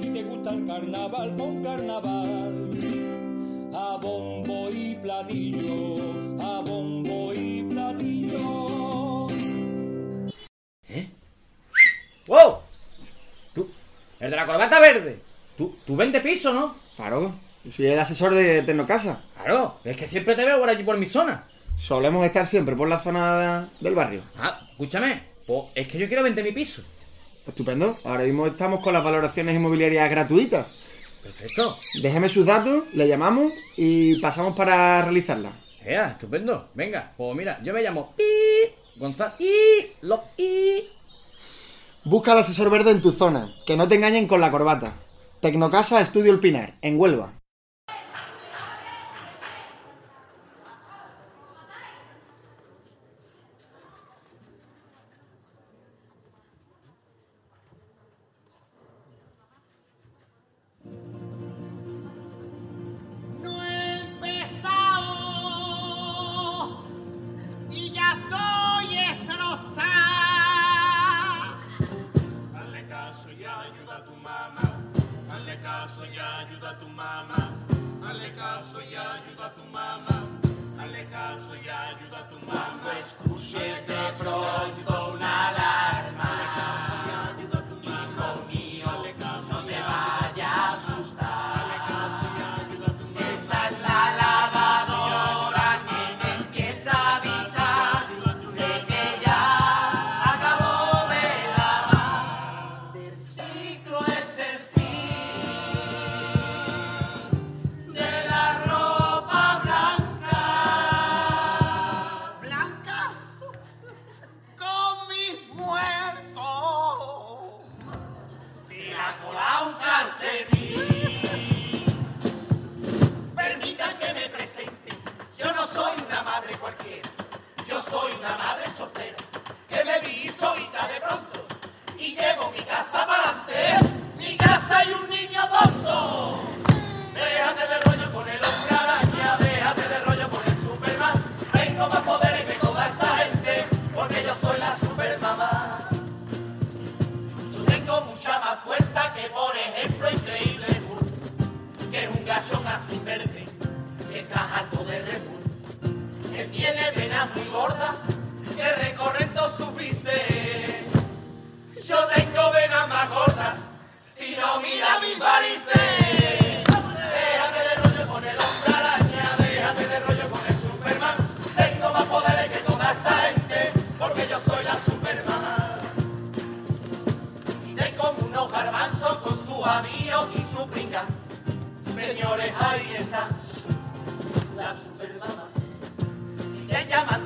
Si te gusta el carnaval, con carnaval. A bombo y platillo, a bombo y platillo. ¡Wow! ¿Tú? El de la corbata verde. Tú, tú vende piso, ¿no? Claro, yo soy el asesor de Tecnocasa. Claro, es que siempre te veo por allí por mi zona. Solemos estar siempre por la zona del barrio. Ah, escúchame. Pues es que yo quiero vender mi piso. Estupendo. Ahora mismo estamos con las valoraciones inmobiliarias gratuitas. Perfecto. Déjeme sus datos, le llamamos y pasamos para realizarla. Ea, estupendo. Venga, pues mira, yo me llamo I Gonzalo I Lo I. Busca al asesor verde en tu zona, que no te engañen con la corbata. Tecnocasa Estudio El Pinar, en Huelva.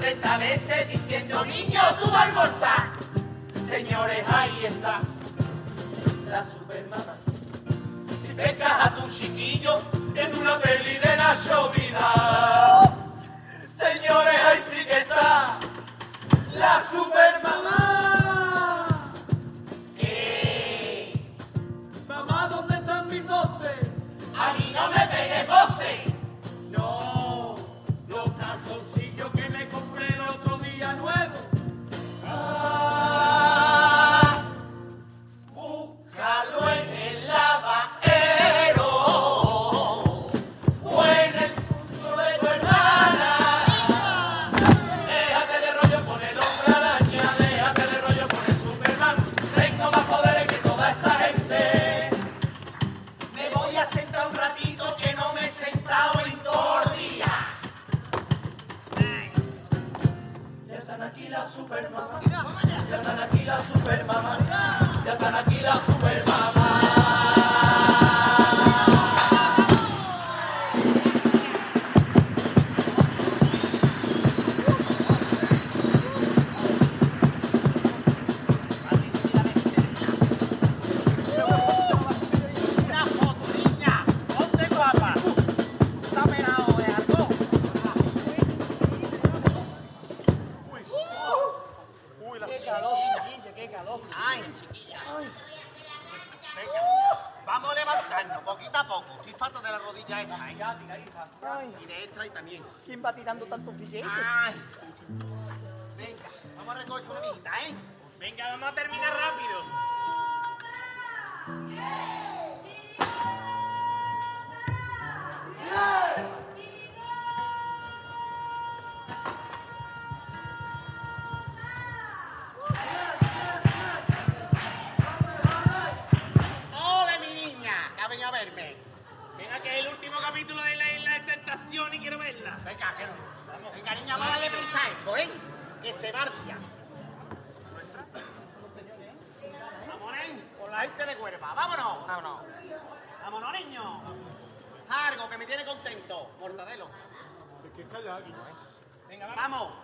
30 veces diciendo, niño, tú vas a almorzar. Señores, ahí está la supermama. Si pescas a tu chiquillo en una peli de Nacho Vida. Señores, ahí ¿Quién va tirando tantos billetes? Ay. Venga, vamos a recoger una mijita, ¿eh? Venga, vamos a terminar rápido. ¡Ole, Venga, que no. Venga, niña, vamos a darle prisa a esto, ¿eh? Que se va el día. Vámonos, con la gente de Cuerva. ¡Vámonos! ¡Vámonos! ¡Vámonos, niños! Algo que me tiene contento. Mortadelo. Venga, vamos.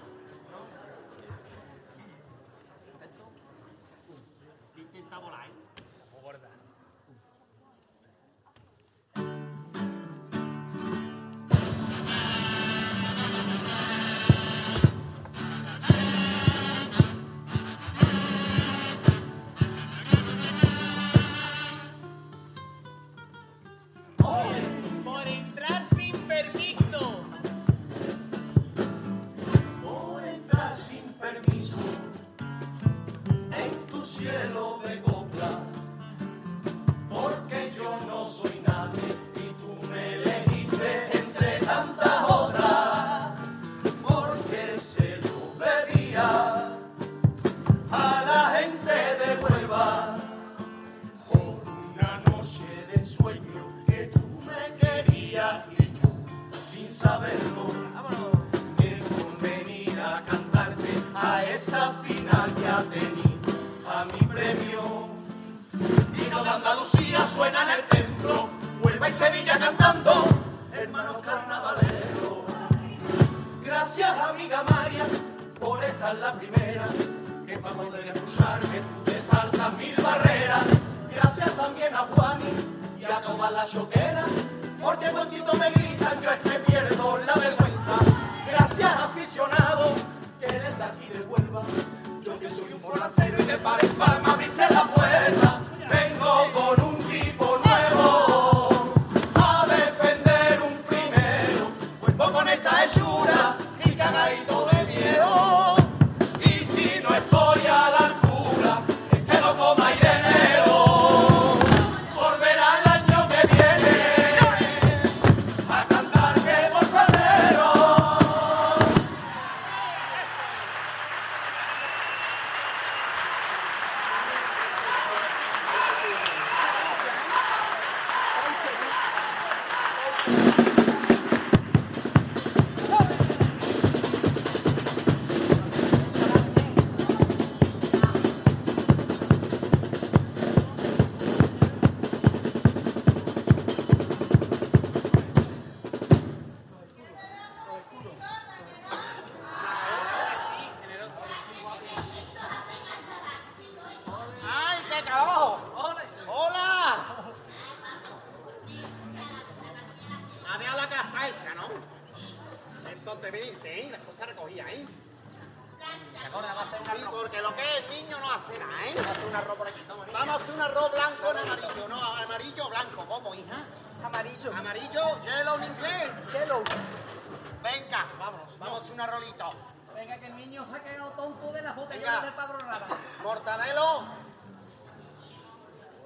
Premio. Vino de Andalucía, suena en el templo, Huelva y Sevilla cantando, hermanos carnavaleros. Gracias amiga María por estar la primera que para poder escucharme tú te saltas mil barreras. Gracias también a Juani y a todas las choqueras porque cuantito me gritan yo es que pierdo la vergüenza. Gracias aficionado que eres de aquí de Huelva. Yo que soy un forastero par me abriste la puerta. Esa, ¿no? Esto te viste, ¿eh? Las cosas recogidas, ¿eh? Sí, porque lo que es el niño no hace nada, ¿eh? Vamos a hacer un arroz por aquí. Vamos a hacer un arroz blanco en amarillo, no, amarillo blanco. ¿Cómo, hija? Amarillo. Amarillo, yellow en inglés. Yellow. Venga, vámonos, vamos a hacer un arrolito. Venga, que el niño se ha quedado tonto de la Venga. botella del Pablo Raba. Mortadelo.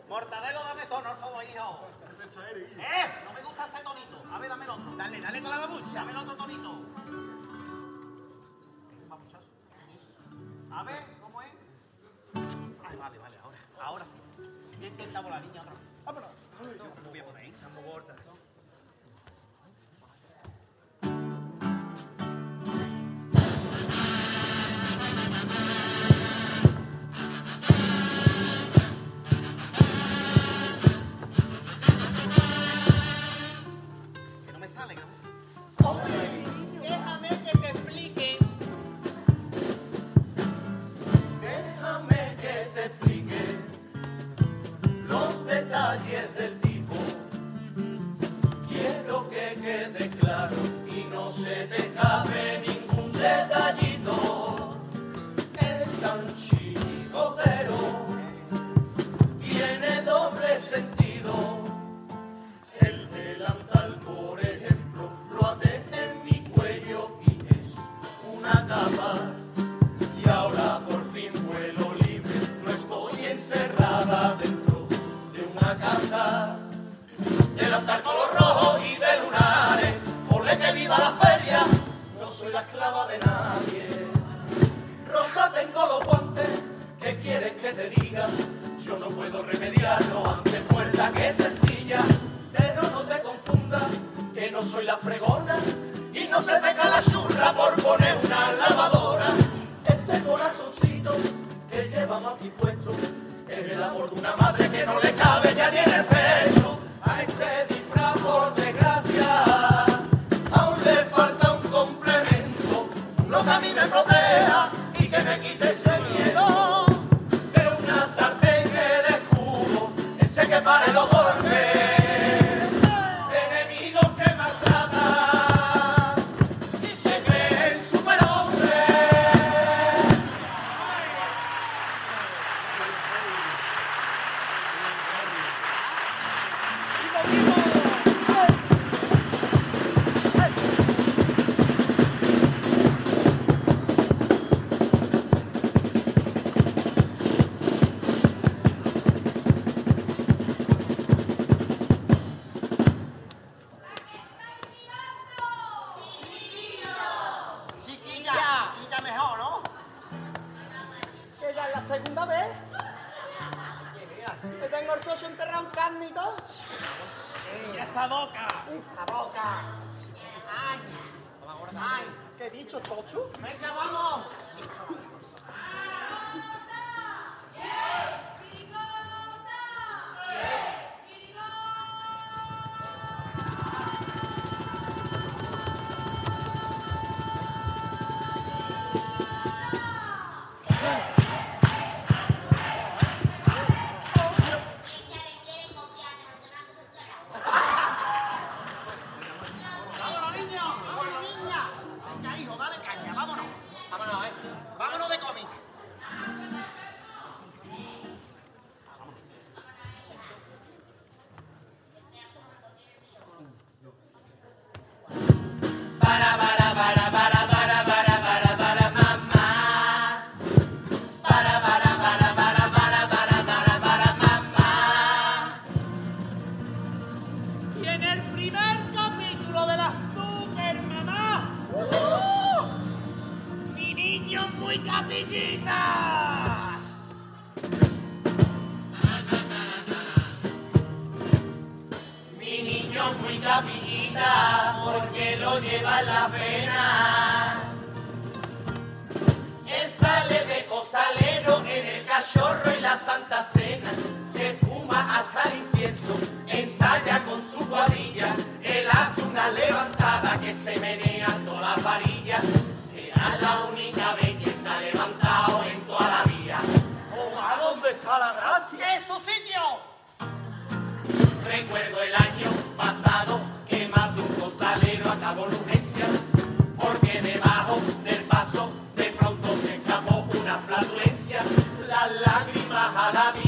Mortadelo, dame tono, por favor, hijo. ¡Eh! No me gusta ese tonito. A ver, dame el otro. Dale, dale con la babucha. Dame el otro tonito. Chas. A ver, ¿cómo es? Ay, vale, vale, ahora. Ahora sí. Bien intentamos la niña otra vez. viva la feria, no soy la esclava de nadie. Rosa, tengo los guantes, ¿qué quieres que te diga? Yo no puedo remediarlo ante puerta que sencilla, pero no te confundas, que no soy la fregona y no se te la churra por poner una lavadora. Este corazoncito que llevamos aquí puesto es el amor de una madre que no le cabe ya ni en el pecho a este pare los golpes. boquita? ¡Sí, esta boca! ¡Esta boca! ¡Ay! ¡Ay! ¿Qué he dicho, Chocho? ¡Venga, vamos! Recuerdo el año pasado que más de un costalero acabó la urgencia, porque debajo del paso de pronto se escapó una flatulencia, las lágrimas a la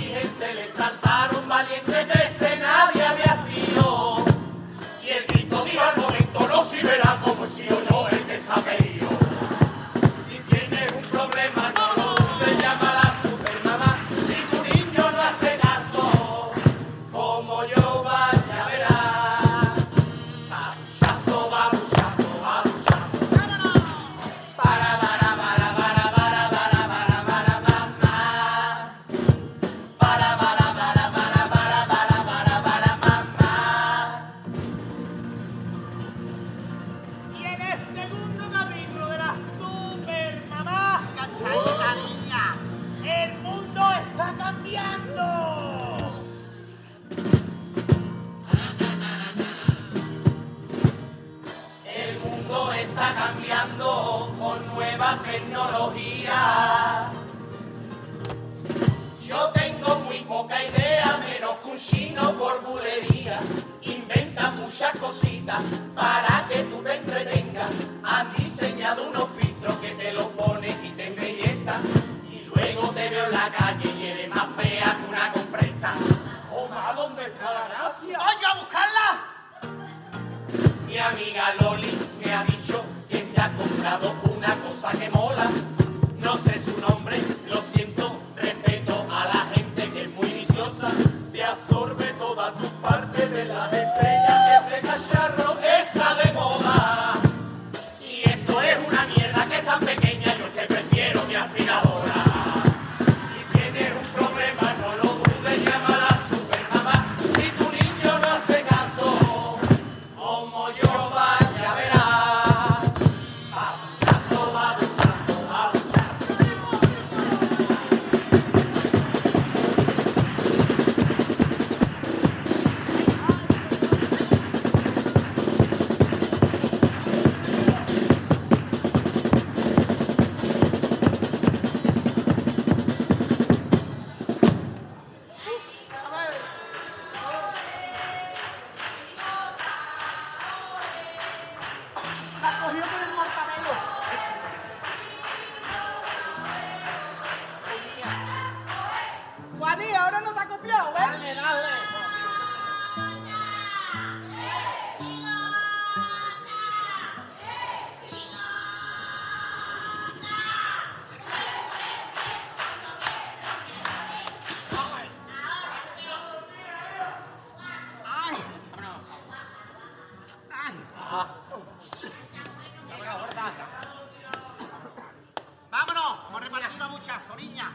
Vámonos, hemos repartido muchas, Zorilla.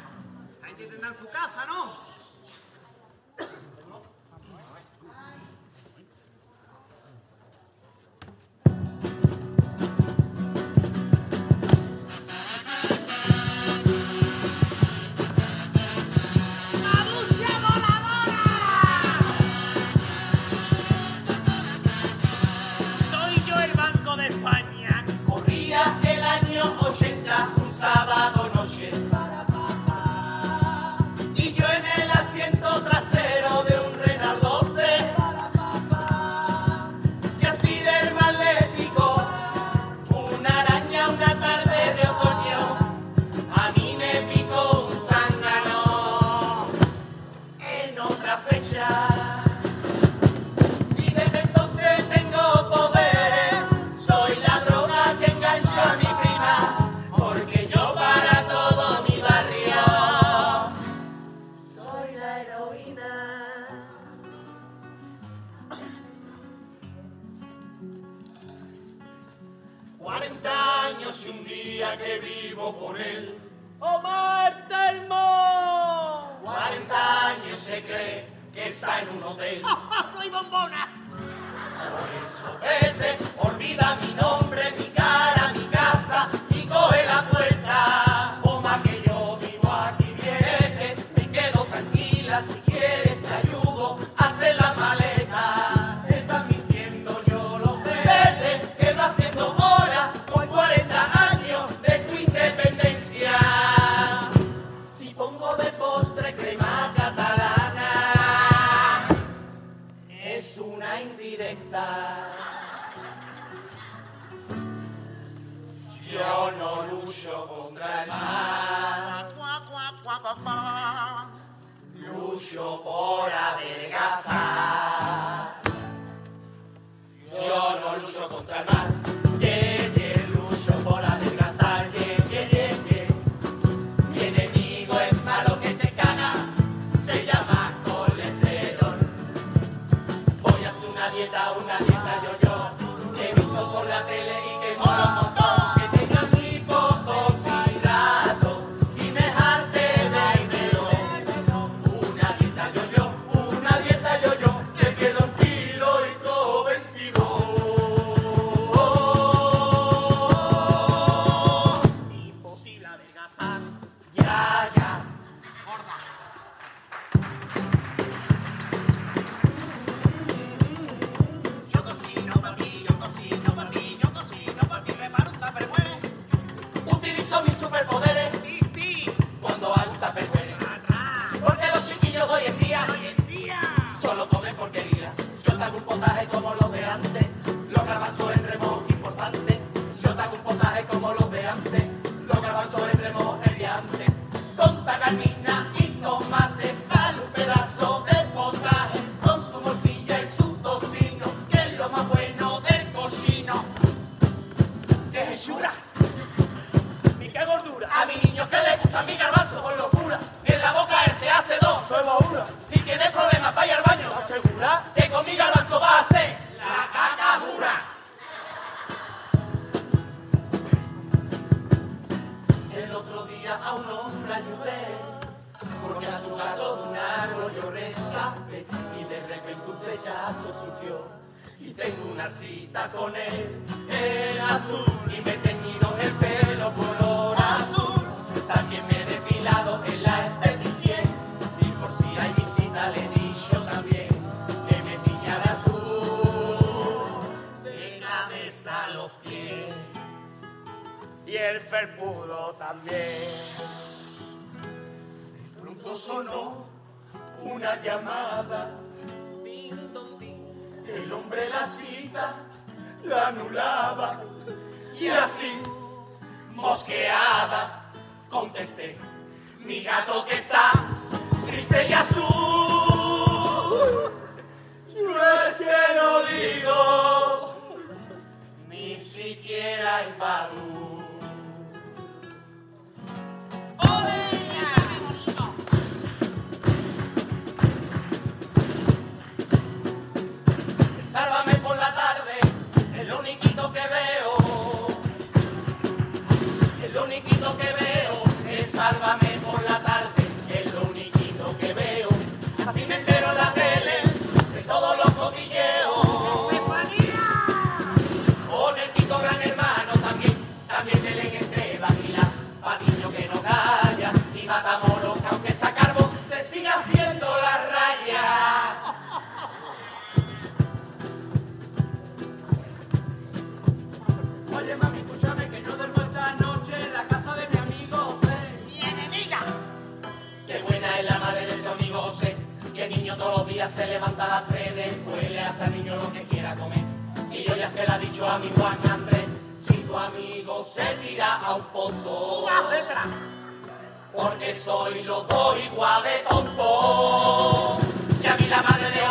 Ahí te tendrán su casa, ¿no? cita con él, el azul, y me he teñido el pelo color azul. También me he depilado en la esteticien, y por si hay visita le he dicho también que me pillara azul, de cabeza a los pies, y el felpudo también pronto sonó una llamada. El hombre la silla la anulaba. Y así, mosqueada, contesté, mi gato que está triste y azul. No es que no digo, ni siquiera el barullo. ya se levanta a las 3 después le hace al niño lo que quiera comer. Y yo ya se la he dicho a mi Juan Andrés, si tu amigo se tira a un pozo, porque soy los dos igual de tonto. Y a mí la madre de